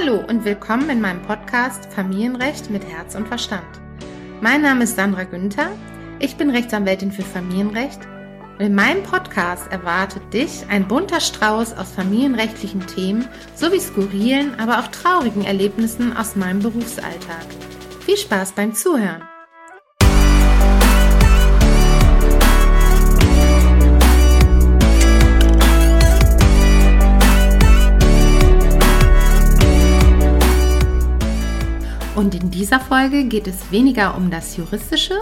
Hallo und willkommen in meinem Podcast Familienrecht mit Herz und Verstand. Mein Name ist Sandra Günther, ich bin Rechtsanwältin für Familienrecht und in meinem Podcast erwartet dich ein bunter Strauß aus familienrechtlichen Themen sowie skurrilen, aber auch traurigen Erlebnissen aus meinem Berufsalltag. Viel Spaß beim Zuhören! Und in dieser Folge geht es weniger um das Juristische,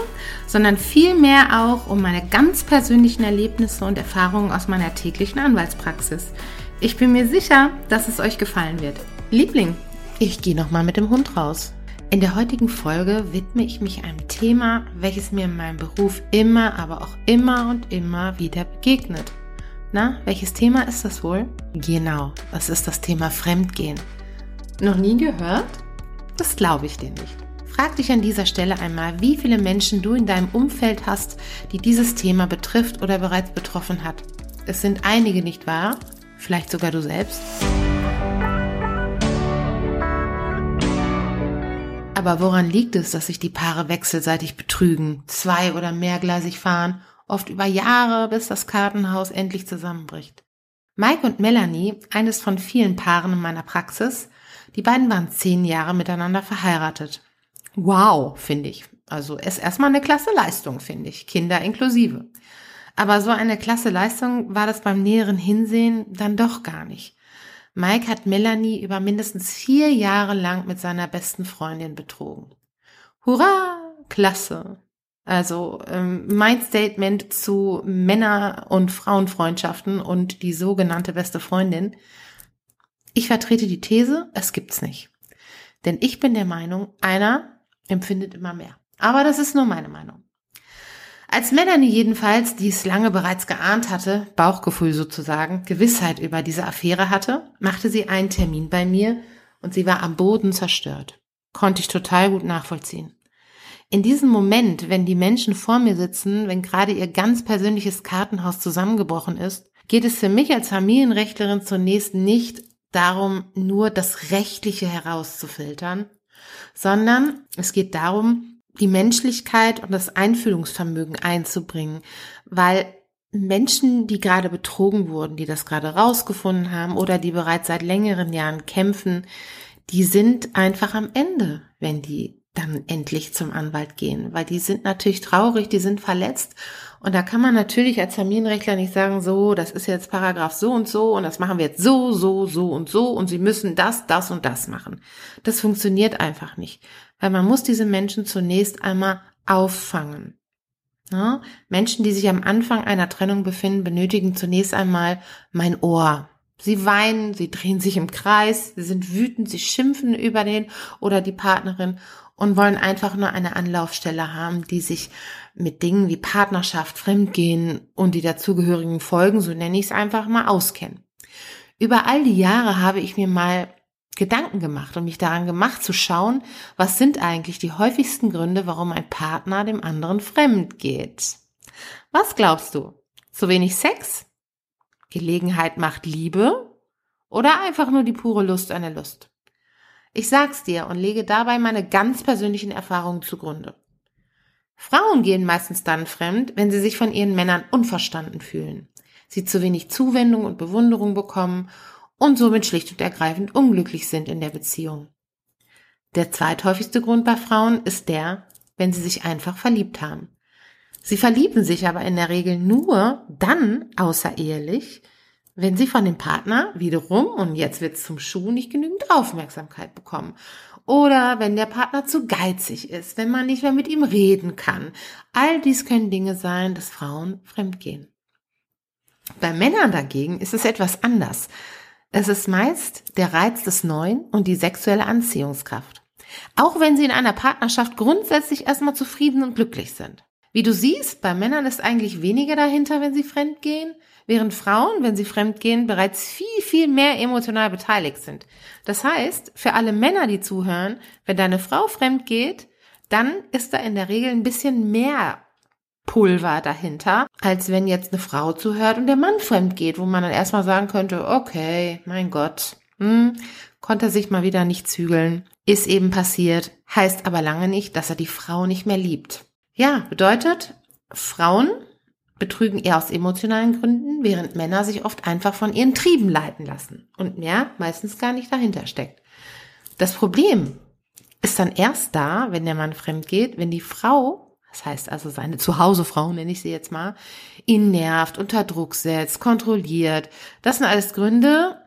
sondern vielmehr auch um meine ganz persönlichen Erlebnisse und Erfahrungen aus meiner täglichen Anwaltspraxis. Ich bin mir sicher, dass es euch gefallen wird. Liebling, ich gehe nochmal mit dem Hund raus. In der heutigen Folge widme ich mich einem Thema, welches mir in meinem Beruf immer, aber auch immer und immer wieder begegnet. Na, welches Thema ist das wohl? Genau, das ist das Thema Fremdgehen. Noch nie gehört? Das glaube ich dir nicht. Frag dich an dieser Stelle einmal, wie viele Menschen du in deinem Umfeld hast, die dieses Thema betrifft oder bereits betroffen hat. Es sind einige, nicht wahr? Vielleicht sogar du selbst? Aber woran liegt es, dass sich die Paare wechselseitig betrügen, zwei- oder mehrgleisig fahren, oft über Jahre, bis das Kartenhaus endlich zusammenbricht? Mike und Melanie, eines von vielen Paaren in meiner Praxis, die beiden waren zehn Jahre miteinander verheiratet. Wow, finde ich. Also ist erstmal eine klasse Leistung, finde ich. Kinder inklusive. Aber so eine klasse Leistung war das beim näheren Hinsehen dann doch gar nicht. Mike hat Melanie über mindestens vier Jahre lang mit seiner besten Freundin betrogen. Hurra! Klasse! Also ähm, mein Statement zu Männer- und Frauenfreundschaften und die sogenannte beste Freundin. Ich vertrete die These, es gibt's nicht. Denn ich bin der Meinung, einer empfindet immer mehr. Aber das ist nur meine Meinung. Als Melanie jedenfalls dies lange bereits geahnt hatte, Bauchgefühl sozusagen, Gewissheit über diese Affäre hatte, machte sie einen Termin bei mir und sie war am Boden zerstört. Konnte ich total gut nachvollziehen. In diesem Moment, wenn die Menschen vor mir sitzen, wenn gerade ihr ganz persönliches Kartenhaus zusammengebrochen ist, geht es für mich als Familienrechtlerin zunächst nicht darum, nur das Rechtliche herauszufiltern, sondern es geht darum, die Menschlichkeit und das Einfühlungsvermögen einzubringen, weil Menschen, die gerade betrogen wurden, die das gerade rausgefunden haben oder die bereits seit längeren Jahren kämpfen, die sind einfach am Ende, wenn die dann endlich zum Anwalt gehen, weil die sind natürlich traurig, die sind verletzt und da kann man natürlich als Familienrechtler nicht sagen, so, das ist jetzt Paragraph so und so und das machen wir jetzt so, so, so und so und sie müssen das, das und das machen. Das funktioniert einfach nicht, weil man muss diese Menschen zunächst einmal auffangen. Ja? Menschen, die sich am Anfang einer Trennung befinden, benötigen zunächst einmal mein Ohr. Sie weinen, sie drehen sich im Kreis, sie sind wütend, sie schimpfen über den oder die Partnerin und wollen einfach nur eine Anlaufstelle haben, die sich mit Dingen wie Partnerschaft, Fremdgehen und die dazugehörigen Folgen, so nenne ich es einfach mal, auskennen. Über all die Jahre habe ich mir mal Gedanken gemacht und mich daran gemacht zu schauen, was sind eigentlich die häufigsten Gründe, warum ein Partner dem anderen fremd geht. Was glaubst du? Zu wenig Sex? Gelegenheit macht Liebe? Oder einfach nur die pure Lust an der Lust? Ich sag's dir und lege dabei meine ganz persönlichen Erfahrungen zugrunde. Frauen gehen meistens dann fremd, wenn sie sich von ihren Männern unverstanden fühlen, sie zu wenig Zuwendung und Bewunderung bekommen und somit schlicht und ergreifend unglücklich sind in der Beziehung. Der zweithäufigste Grund bei Frauen ist der, wenn sie sich einfach verliebt haben. Sie verlieben sich aber in der Regel nur dann außerehelich, wenn sie von dem Partner wiederum, und jetzt wird's zum Schuh, nicht genügend Aufmerksamkeit bekommen. Oder wenn der Partner zu geizig ist, wenn man nicht mehr mit ihm reden kann. All dies können Dinge sein, dass Frauen fremdgehen. Bei Männern dagegen ist es etwas anders. Es ist meist der Reiz des Neuen und die sexuelle Anziehungskraft. Auch wenn sie in einer Partnerschaft grundsätzlich erstmal zufrieden und glücklich sind. Wie du siehst, bei Männern ist eigentlich weniger dahinter, wenn sie fremdgehen, während Frauen, wenn sie fremdgehen, bereits viel, viel mehr emotional beteiligt sind. Das heißt, für alle Männer, die zuhören, wenn deine Frau fremdgeht, dann ist da in der Regel ein bisschen mehr Pulver dahinter, als wenn jetzt eine Frau zuhört und der Mann fremd geht, wo man dann erstmal sagen könnte, okay, mein Gott, hm, konnte sich mal wieder nicht zügeln, ist eben passiert, heißt aber lange nicht, dass er die Frau nicht mehr liebt. Ja, bedeutet, Frauen betrügen eher aus emotionalen Gründen, während Männer sich oft einfach von ihren Trieben leiten lassen und mehr meistens gar nicht dahinter steckt. Das Problem ist dann erst da, wenn der Mann fremd geht, wenn die Frau das heißt also seine Zuhausefrau, nenne ich sie jetzt mal, ihn nervt, unter Druck setzt, kontrolliert. Das sind alles Gründe,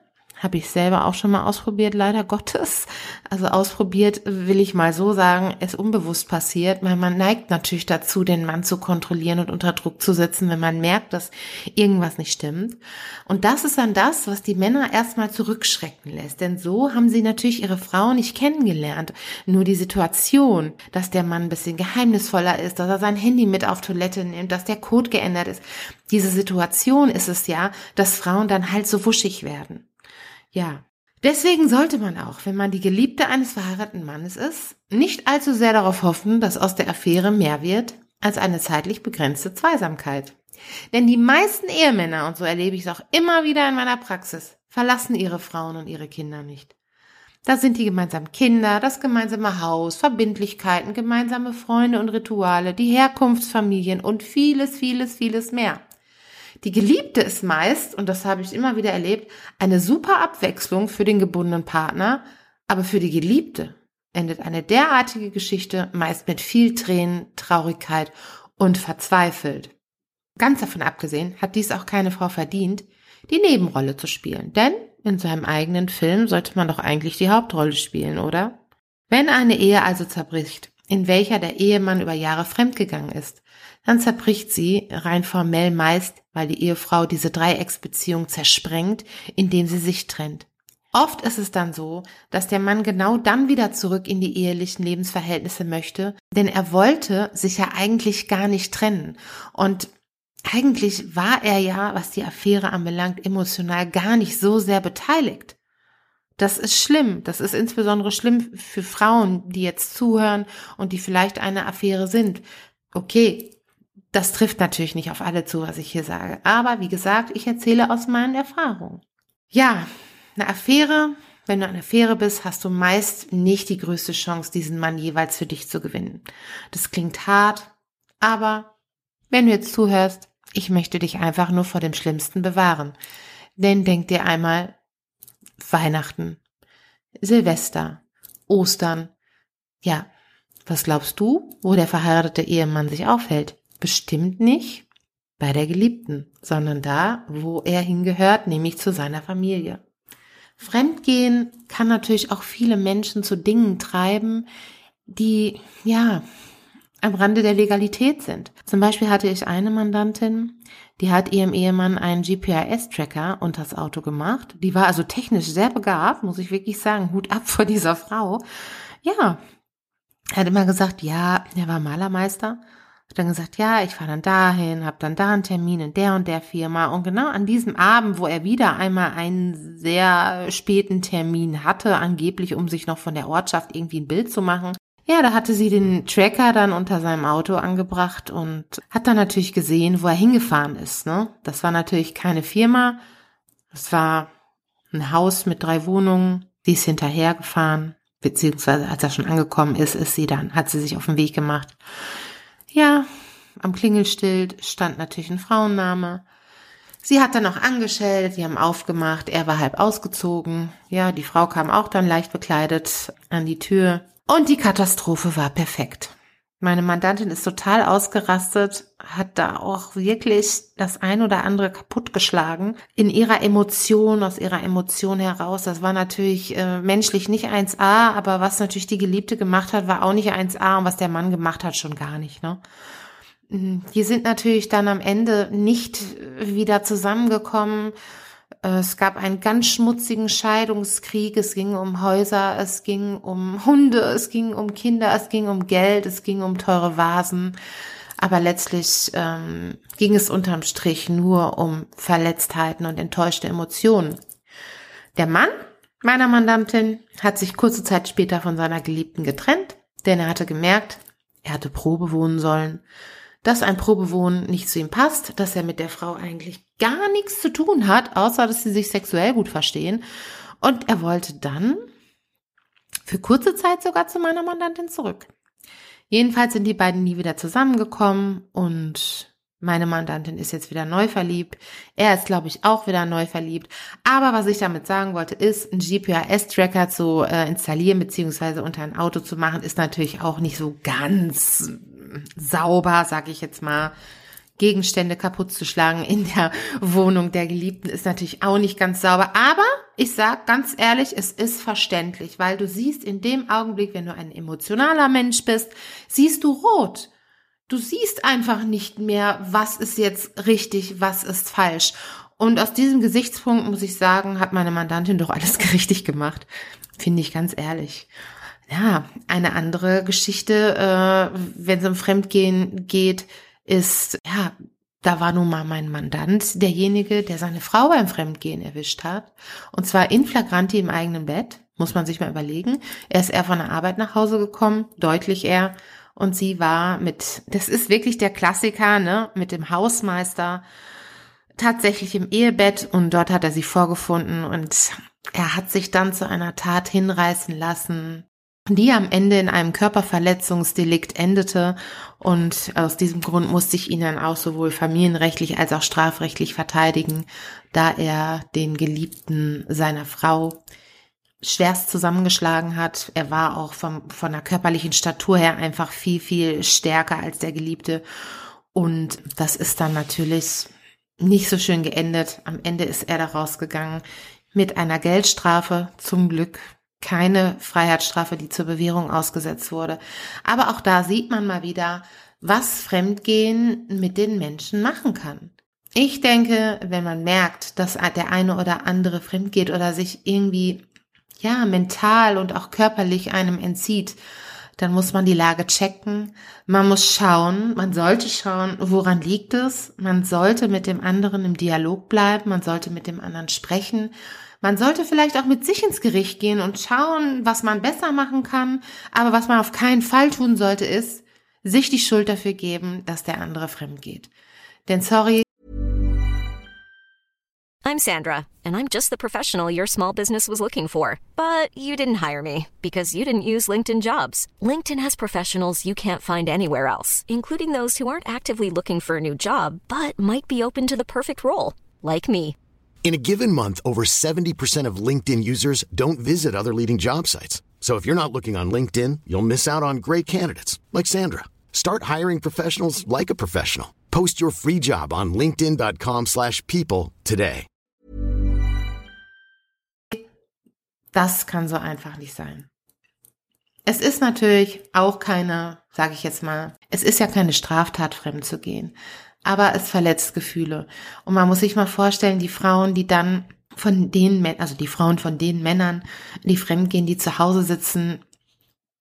habe ich selber auch schon mal ausprobiert, leider Gottes. Also ausprobiert will ich mal so sagen, ist unbewusst passiert, weil man neigt natürlich dazu, den Mann zu kontrollieren und unter Druck zu setzen, wenn man merkt, dass irgendwas nicht stimmt. Und das ist dann das, was die Männer erstmal zurückschrecken lässt. Denn so haben sie natürlich ihre Frau nicht kennengelernt. Nur die Situation, dass der Mann ein bisschen geheimnisvoller ist, dass er sein Handy mit auf Toilette nimmt, dass der Code geändert ist. Diese Situation ist es ja, dass Frauen dann halt so wuschig werden. Ja, deswegen sollte man auch, wenn man die Geliebte eines verheirateten Mannes ist, nicht allzu sehr darauf hoffen, dass aus der Affäre mehr wird als eine zeitlich begrenzte Zweisamkeit. Denn die meisten Ehemänner, und so erlebe ich es auch immer wieder in meiner Praxis, verlassen ihre Frauen und ihre Kinder nicht. Da sind die gemeinsamen Kinder, das gemeinsame Haus, Verbindlichkeiten, gemeinsame Freunde und Rituale, die Herkunftsfamilien und vieles, vieles, vieles mehr. Die Geliebte ist meist, und das habe ich immer wieder erlebt, eine super Abwechslung für den gebundenen Partner, aber für die Geliebte endet eine derartige Geschichte meist mit viel Tränen, Traurigkeit und verzweifelt. Ganz davon abgesehen hat dies auch keine Frau verdient, die Nebenrolle zu spielen, denn in seinem eigenen Film sollte man doch eigentlich die Hauptrolle spielen, oder? Wenn eine Ehe also zerbricht, in welcher der Ehemann über Jahre fremdgegangen ist, dann zerbricht sie rein formell meist, weil die Ehefrau diese Dreiecksbeziehung zersprengt, indem sie sich trennt. Oft ist es dann so, dass der Mann genau dann wieder zurück in die ehelichen Lebensverhältnisse möchte, denn er wollte sich ja eigentlich gar nicht trennen. Und eigentlich war er ja, was die Affäre anbelangt, emotional gar nicht so sehr beteiligt. Das ist schlimm. Das ist insbesondere schlimm für Frauen, die jetzt zuhören und die vielleicht eine Affäre sind. Okay, das trifft natürlich nicht auf alle zu, was ich hier sage. Aber wie gesagt, ich erzähle aus meinen Erfahrungen. Ja, eine Affäre, wenn du eine Affäre bist, hast du meist nicht die größte Chance, diesen Mann jeweils für dich zu gewinnen. Das klingt hart, aber wenn du jetzt zuhörst, ich möchte dich einfach nur vor dem Schlimmsten bewahren. Denn denk dir einmal Weihnachten, Silvester, Ostern. Ja, was glaubst du, wo der verheiratete Ehemann sich aufhält? bestimmt nicht bei der Geliebten, sondern da, wo er hingehört, nämlich zu seiner Familie. Fremdgehen kann natürlich auch viele Menschen zu Dingen treiben, die, ja, am Rande der Legalität sind. Zum Beispiel hatte ich eine Mandantin, die hat ihrem Ehemann einen GPRS-Tracker unters Auto gemacht. Die war also technisch sehr begabt, muss ich wirklich sagen. Hut ab vor dieser Frau. Ja, er hat immer gesagt, ja, er war Malermeister hat dann gesagt, ja, ich fahre dann dahin, habe dann da einen Termin in der und der Firma. Und genau an diesem Abend, wo er wieder einmal einen sehr späten Termin hatte, angeblich um sich noch von der Ortschaft irgendwie ein Bild zu machen, ja, da hatte sie den Tracker dann unter seinem Auto angebracht und hat dann natürlich gesehen, wo er hingefahren ist. Ne? Das war natürlich keine Firma, es war ein Haus mit drei Wohnungen, die ist hinterhergefahren, beziehungsweise als er schon angekommen ist, ist sie dann, hat sie sich auf den Weg gemacht. Ja, am Klingelschild stand natürlich ein Frauenname. Sie hat dann auch angeschellt, sie haben aufgemacht, er war halb ausgezogen. Ja, die Frau kam auch dann leicht bekleidet an die Tür. Und die Katastrophe war perfekt. Meine Mandantin ist total ausgerastet, hat da auch wirklich das ein oder andere kaputtgeschlagen. In ihrer Emotion, aus ihrer Emotion heraus. Das war natürlich äh, menschlich nicht 1a, aber was natürlich die Geliebte gemacht hat, war auch nicht 1a und was der Mann gemacht hat, schon gar nicht. Ne? Die sind natürlich dann am Ende nicht wieder zusammengekommen. Äh, es gab einen ganz schmutzigen Scheidungskrieg. Es ging um Häuser, es ging um Hunde, es ging um Kinder, es ging um Geld, es ging um teure Vasen. Aber letztlich ähm, ging es unterm Strich nur um Verletztheiten und enttäuschte Emotionen. Der Mann meiner Mandantin hat sich kurze Zeit später von seiner Geliebten getrennt, denn er hatte gemerkt, er hatte Probe wohnen sollen dass ein Probewohnen nicht zu ihm passt, dass er mit der Frau eigentlich gar nichts zu tun hat, außer dass sie sich sexuell gut verstehen. Und er wollte dann für kurze Zeit sogar zu meiner Mandantin zurück. Jedenfalls sind die beiden nie wieder zusammengekommen und meine Mandantin ist jetzt wieder neu verliebt. Er ist, glaube ich, auch wieder neu verliebt. Aber was ich damit sagen wollte, ist, einen GPS-Tracker zu äh, installieren beziehungsweise unter ein Auto zu machen, ist natürlich auch nicht so ganz sauber, sage ich jetzt mal. Gegenstände kaputt zu schlagen in der Wohnung der Geliebten ist natürlich auch nicht ganz sauber. Aber ich sag ganz ehrlich, es ist verständlich, weil du siehst in dem Augenblick, wenn du ein emotionaler Mensch bist, siehst du rot. Du siehst einfach nicht mehr, was ist jetzt richtig, was ist falsch. Und aus diesem Gesichtspunkt muss ich sagen, hat meine Mandantin doch alles richtig gemacht. Finde ich ganz ehrlich. Ja, eine andere Geschichte, äh, wenn es um Fremdgehen geht, ist, ja, da war nun mal mein Mandant derjenige, der seine Frau beim Fremdgehen erwischt hat. Und zwar in flagranti im eigenen Bett, muss man sich mal überlegen. Er ist eher von der Arbeit nach Hause gekommen, deutlich eher. Und sie war mit, das ist wirklich der Klassiker, ne, mit dem Hausmeister tatsächlich im Ehebett und dort hat er sie vorgefunden und er hat sich dann zu einer Tat hinreißen lassen, die am Ende in einem Körperverletzungsdelikt endete. Und aus diesem Grund musste ich ihn dann auch sowohl familienrechtlich als auch strafrechtlich verteidigen, da er den Geliebten seiner Frau schwerst zusammengeschlagen hat. Er war auch vom, von der körperlichen Statur her einfach viel, viel stärker als der Geliebte. Und das ist dann natürlich nicht so schön geendet. Am Ende ist er da rausgegangen mit einer Geldstrafe, zum Glück keine Freiheitsstrafe, die zur Bewährung ausgesetzt wurde. Aber auch da sieht man mal wieder, was Fremdgehen mit den Menschen machen kann. Ich denke, wenn man merkt, dass der eine oder andere fremdgeht oder sich irgendwie, ja, mental und auch körperlich einem entzieht, dann muss man die Lage checken. Man muss schauen, man sollte schauen, woran liegt es. Man sollte mit dem anderen im Dialog bleiben, man sollte mit dem anderen sprechen man sollte vielleicht auch mit sich ins Gericht gehen und schauen, was man besser machen kann. Aber was man auf keinen Fall tun sollte, ist, sich die Schuld dafür geben, dass der andere fremd geht. Denn sorry. I'm Sandra, and I'm just the professional your small business was looking for. But you didn't hire me because you didn't use LinkedIn jobs. LinkedIn has professionals you can't find anywhere else, including those who aren't actively looking for a new job, but might be open to the perfect role, like me. In a given month, over 70% of LinkedIn users don't visit other leading job sites. So if you're not looking on LinkedIn, you'll miss out on great candidates like Sandra. Start hiring professionals like a professional. Post your free job on linkedin.com/people today. Das kann so einfach nicht sein. Es ist natürlich auch keine, sage ich jetzt mal, es ist ja keine Straftat fremd zu gehen aber es verletzt Gefühle. Und man muss sich mal vorstellen, die Frauen, die dann von den, also die Frauen von den Männern, die fremdgehen, die zu Hause sitzen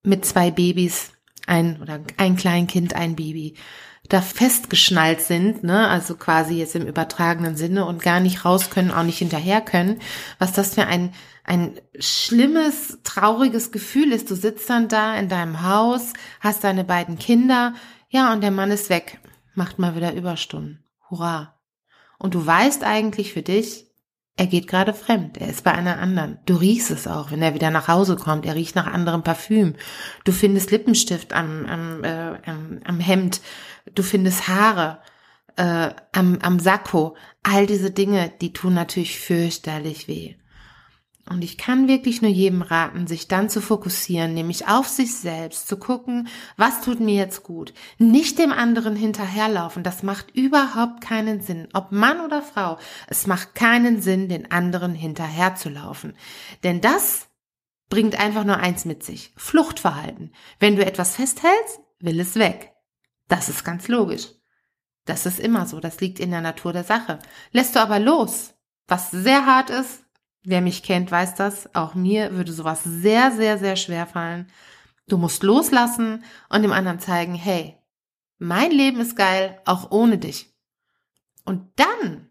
mit zwei Babys, ein oder ein Kleinkind, ein Baby, da festgeschnallt sind, ne, also quasi jetzt im übertragenen Sinne und gar nicht raus können, auch nicht hinterher können, was das für ein ein schlimmes, trauriges Gefühl ist. Du sitzt dann da in deinem Haus, hast deine beiden Kinder, ja, und der Mann ist weg macht mal wieder Überstunden. Hurra. Und du weißt eigentlich für dich, er geht gerade fremd, er ist bei einer anderen. Du riechst es auch, wenn er wieder nach Hause kommt, er riecht nach anderem Parfüm. Du findest Lippenstift am, am, äh, am, am Hemd, du findest Haare äh, am, am Sakko. All diese Dinge, die tun natürlich fürchterlich weh. Und ich kann wirklich nur jedem raten, sich dann zu fokussieren, nämlich auf sich selbst, zu gucken, was tut mir jetzt gut. Nicht dem anderen hinterherlaufen, das macht überhaupt keinen Sinn. Ob Mann oder Frau, es macht keinen Sinn, den anderen hinterherzulaufen. Denn das bringt einfach nur eins mit sich. Fluchtverhalten. Wenn du etwas festhältst, will es weg. Das ist ganz logisch. Das ist immer so, das liegt in der Natur der Sache. Lässt du aber los, was sehr hart ist, wer mich kennt, weiß das, auch mir würde sowas sehr, sehr, sehr schwer fallen. Du musst loslassen und dem anderen zeigen, hey, mein Leben ist geil, auch ohne dich. Und dann,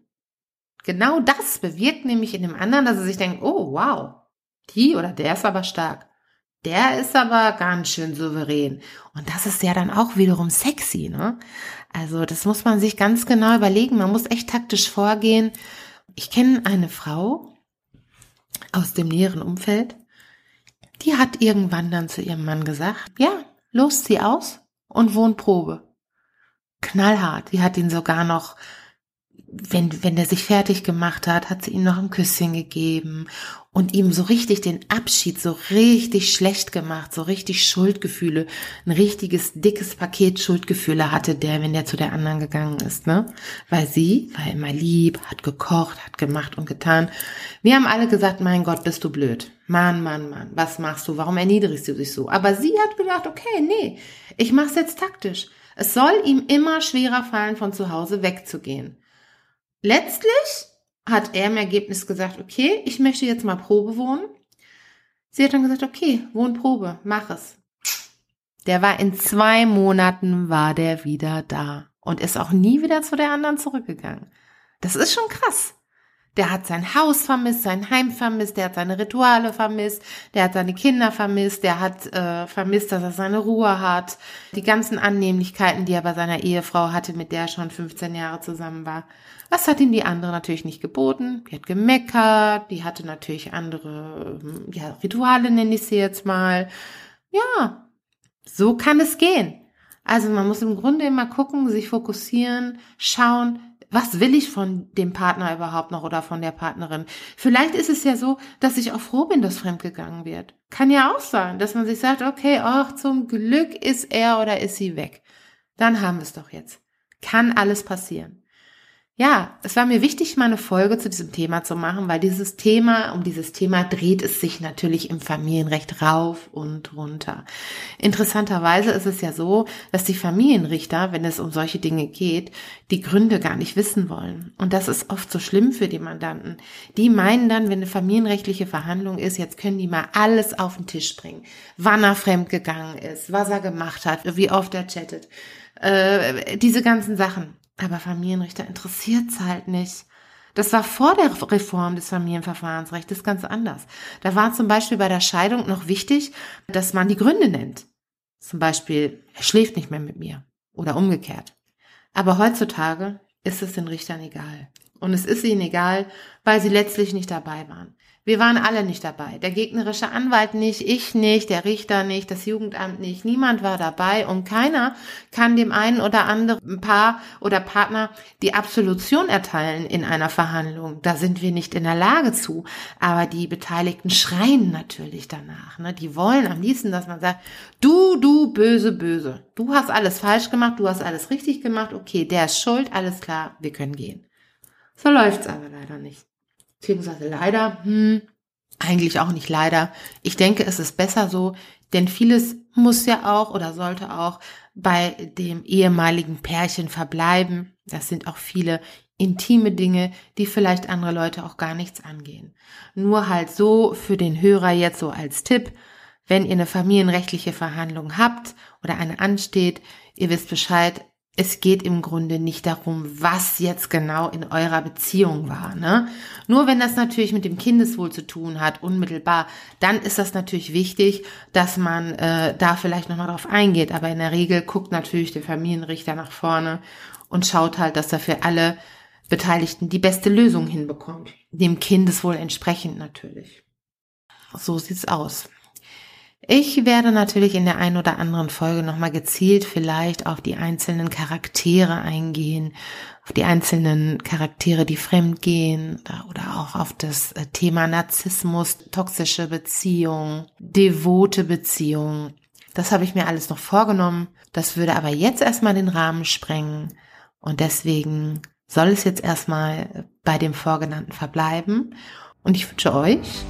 genau das bewirkt nämlich in dem anderen, dass er sich denkt, oh wow, die oder der ist aber stark. Der ist aber ganz schön souverän. Und das ist ja dann auch wiederum sexy, ne? Also das muss man sich ganz genau überlegen. Man muss echt taktisch vorgehen. Ich kenne eine Frau aus dem näheren Umfeld, die hat irgendwann dann zu ihrem Mann gesagt, ja, los, zieh aus und Wohnprobe. Knallhart. Die hat ihn sogar noch wenn, wenn der sich fertig gemacht hat, hat sie ihm noch ein Küsschen gegeben und ihm so richtig den Abschied so richtig schlecht gemacht, so richtig Schuldgefühle, ein richtiges dickes Paket Schuldgefühle hatte der, wenn der zu der anderen gegangen ist, ne? Weil sie war immer lieb, hat gekocht, hat gemacht und getan. Wir haben alle gesagt, mein Gott, bist du blöd. Mann, Mann, Mann, was machst du? Warum erniedrigst du dich so? Aber sie hat gedacht, okay, nee, ich mach's jetzt taktisch. Es soll ihm immer schwerer fallen, von zu Hause wegzugehen. Letztlich hat er im Ergebnis gesagt, okay, ich möchte jetzt mal Probe wohnen. Sie hat dann gesagt, okay, Wohnprobe, mach es. Der war in zwei Monaten war der wieder da und ist auch nie wieder zu der anderen zurückgegangen. Das ist schon krass. Der hat sein Haus vermisst, sein Heim vermisst, der hat seine Rituale vermisst, der hat seine Kinder vermisst, der hat äh, vermisst, dass er seine Ruhe hat, die ganzen Annehmlichkeiten, die er bei seiner Ehefrau hatte, mit der er schon 15 Jahre zusammen war. Was hat ihm die andere natürlich nicht geboten? Die hat gemeckert, die hatte natürlich andere ähm, ja, Rituale, nenne ich sie jetzt mal. Ja, so kann es gehen. Also man muss im Grunde immer gucken, sich fokussieren, schauen, was will ich von dem Partner überhaupt noch oder von der Partnerin? Vielleicht ist es ja so, dass ich auch froh bin, dass fremdgegangen wird. Kann ja auch sein, dass man sich sagt, okay, ach, zum Glück ist er oder ist sie weg. Dann haben wir es doch jetzt. Kann alles passieren. Ja, es war mir wichtig, mal eine Folge zu diesem Thema zu machen, weil dieses Thema, um dieses Thema dreht es sich natürlich im Familienrecht rauf und runter. Interessanterweise ist es ja so, dass die Familienrichter, wenn es um solche Dinge geht, die Gründe gar nicht wissen wollen. Und das ist oft so schlimm für die Mandanten. Die meinen dann, wenn eine familienrechtliche Verhandlung ist, jetzt können die mal alles auf den Tisch bringen. Wann er fremdgegangen ist, was er gemacht hat, wie oft er chattet. Äh, diese ganzen Sachen. Aber Familienrichter interessiert's halt nicht. Das war vor der Reform des Familienverfahrensrechts ganz anders. Da war zum Beispiel bei der Scheidung noch wichtig, dass man die Gründe nennt. Zum Beispiel, er schläft nicht mehr mit mir oder umgekehrt. Aber heutzutage ist es den Richtern egal. Und es ist ihnen egal, weil sie letztlich nicht dabei waren. Wir waren alle nicht dabei. Der gegnerische Anwalt nicht, ich nicht, der Richter nicht, das Jugendamt nicht. Niemand war dabei und keiner kann dem einen oder anderen Paar oder Partner die Absolution erteilen in einer Verhandlung. Da sind wir nicht in der Lage zu. Aber die Beteiligten schreien natürlich danach. Ne? Die wollen am liebsten, dass man sagt, du, du, böse, böse. Du hast alles falsch gemacht, du hast alles richtig gemacht. Okay, der ist schuld, alles klar, wir können gehen. So läuft's aber leider nicht. Beziehungsweise leider, hm, eigentlich auch nicht leider. Ich denke, es ist besser so, denn vieles muss ja auch oder sollte auch bei dem ehemaligen Pärchen verbleiben. Das sind auch viele intime Dinge, die vielleicht andere Leute auch gar nichts angehen. Nur halt so für den Hörer jetzt so als Tipp, wenn ihr eine familienrechtliche Verhandlung habt oder eine ansteht, ihr wisst Bescheid, es geht im Grunde nicht darum, was jetzt genau in eurer Beziehung war. Ne? Nur wenn das natürlich mit dem Kindeswohl zu tun hat, unmittelbar, dann ist das natürlich wichtig, dass man äh, da vielleicht nochmal drauf eingeht. Aber in der Regel guckt natürlich der Familienrichter nach vorne und schaut halt, dass er für alle Beteiligten die beste Lösung hinbekommt. Dem Kindeswohl entsprechend natürlich. So sieht's aus. Ich werde natürlich in der einen oder anderen Folge nochmal gezielt vielleicht auf die einzelnen Charaktere eingehen, auf die einzelnen Charaktere, die fremd gehen oder auch auf das äh, Thema Narzissmus, toxische Beziehung, devote Beziehung. Das habe ich mir alles noch vorgenommen. Das würde aber jetzt erstmal den Rahmen sprengen und deswegen soll es jetzt erstmal bei dem Vorgenannten verbleiben. Und ich wünsche euch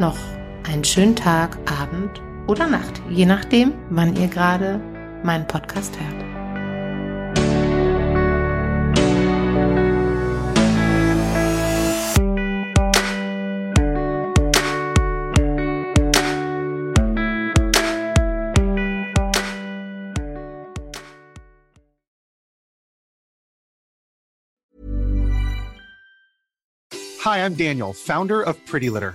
noch einen schönen Tag, Abend oder Nacht, je nachdem, wann ihr gerade meinen Podcast hört. Hi, I'm Daniel, founder of Pretty Litter.